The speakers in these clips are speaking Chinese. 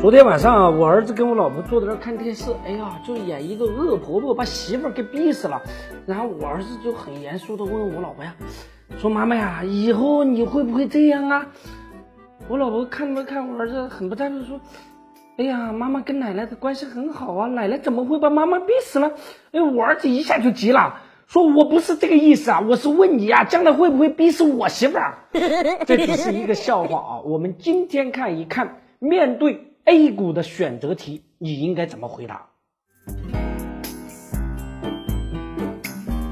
昨天晚上啊，我儿子跟我老婆坐在那儿看电视，哎呀，就演一个恶婆婆把媳妇儿给逼死了。然后我儿子就很严肃的问我老婆呀，说妈妈呀，以后你会不会这样啊？我老婆看了看我儿子，很不赞同说，哎呀，妈妈跟奶奶的关系很好啊，奶奶怎么会把妈妈逼死呢？哎，我儿子一下就急了，说我不是这个意思啊，我是问你啊，将来会不会逼死我媳妇儿？这只是一个笑话啊，我们今天看一看，面对。A 股的选择题，你应该怎么回答？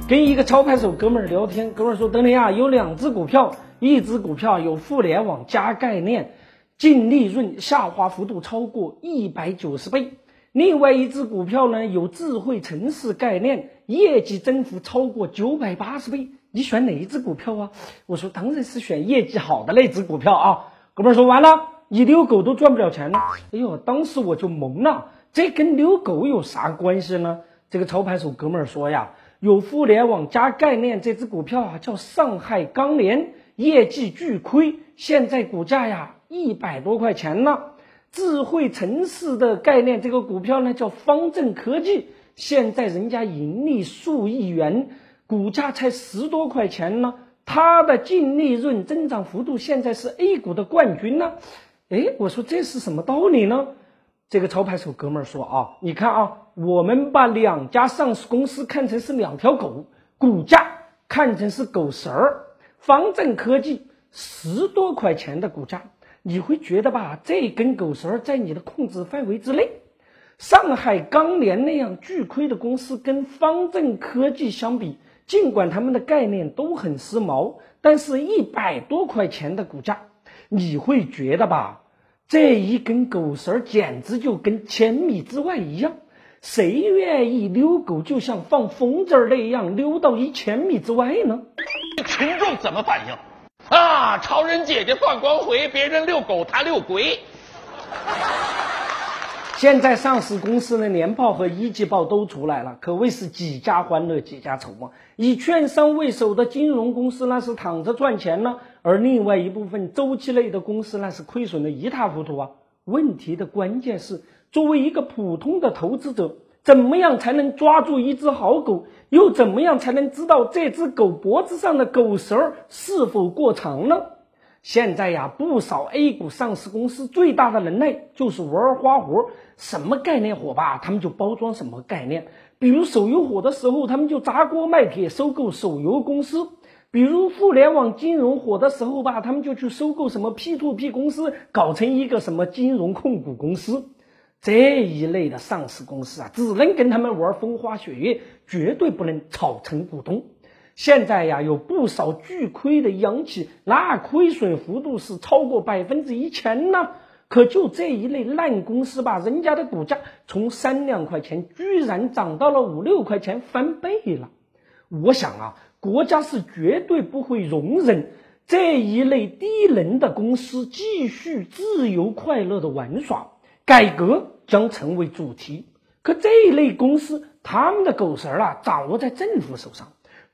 跟一个操盘手哥们儿聊天，哥们儿说：“德林啊，有两只股票，一只股票有互联网加概念，净利润下滑幅度超过一百九十倍；另外一只股票呢，有智慧城市概念，业绩增幅超过九百八十倍。你选哪一只股票啊？”我说：“当然是选业绩好的那只股票啊。”哥们儿说：“完了。”你遛狗都赚不了钱呢，哎呦，当时我就懵了，这跟遛狗有啥关系呢？这个操盘手哥们儿说呀，有互联网加概念这只股票啊，叫上海钢联，业绩巨亏，现在股价呀一百多块钱呢。智慧城市的概念这个股票呢，叫方正科技，现在人家盈利数亿元，股价才十多块钱呢，它的净利润增长幅度现在是 A 股的冠军呢。哎，我说这是什么道理呢？这个操盘手哥们儿说啊，你看啊，我们把两家上市公司看成是两条狗，股价看成是狗食儿。方正科技十多块钱的股价，你会觉得吧，这根狗食儿在你的控制范围之内。上海钢联那样巨亏的公司跟方正科技相比，尽管他们的概念都很时髦，但是一百多块钱的股价。你会觉得吧，这一根狗绳儿简直就跟千米之外一样，谁愿意遛狗就像放风筝那样溜到一千米之外呢？群众怎么反应？啊，超人姐姐放光辉，别人遛狗他遛鬼。现在上市公司的年报和一季报都出来了，可谓是几家欢乐几家愁啊！以券商为首的金融公司那是躺着赚钱呢，而另外一部分周期类的公司那是亏损的一塌糊涂啊！问题的关键是，作为一个普通的投资者，怎么样才能抓住一只好狗？又怎么样才能知道这只狗脖子上的狗绳是否过长呢？现在呀，不少 A 股上市公司最大的能耐就是玩花活，什么概念火吧，他们就包装什么概念。比如手游火的时候，他们就砸锅卖铁收购手游公司；比如互联网金融火的时候吧，他们就去收购什么 P2P 公司，搞成一个什么金融控股公司。这一类的上市公司啊，只能跟他们玩风花雪月，绝对不能炒成股东。现在呀，有不少巨亏的央企，那亏损幅度是超过百分之一千呢。可就这一类烂公司吧，人家的股价从三两块钱居然涨到了五六块钱，翻倍了。我想啊，国家是绝对不会容忍这一类低能的公司继续自由快乐的玩耍，改革将成为主题。可这一类公司，他们的狗绳儿啊，掌握在政府手上。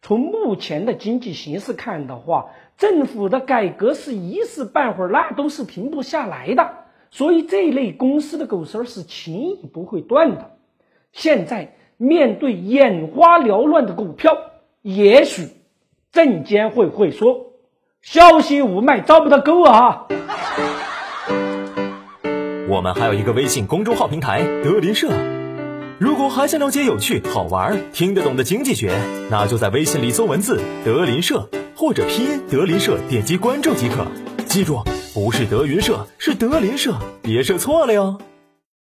从目前的经济形势看的话，政府的改革是一时半会儿那都是停不下来的，所以这类公司的狗绳是轻易不会断的。现在面对眼花缭乱的股票，也许证监会会说：“小心雾霾找不到狗啊！”我们还有一个微信公众号平台“德林社”。如果还想了解有趣、好玩、听得懂的经济学，那就在微信里搜文字“德林社”或者拼音“德林社”，点击关注即可。记住，不是德云社，是德林社，别设错了哟。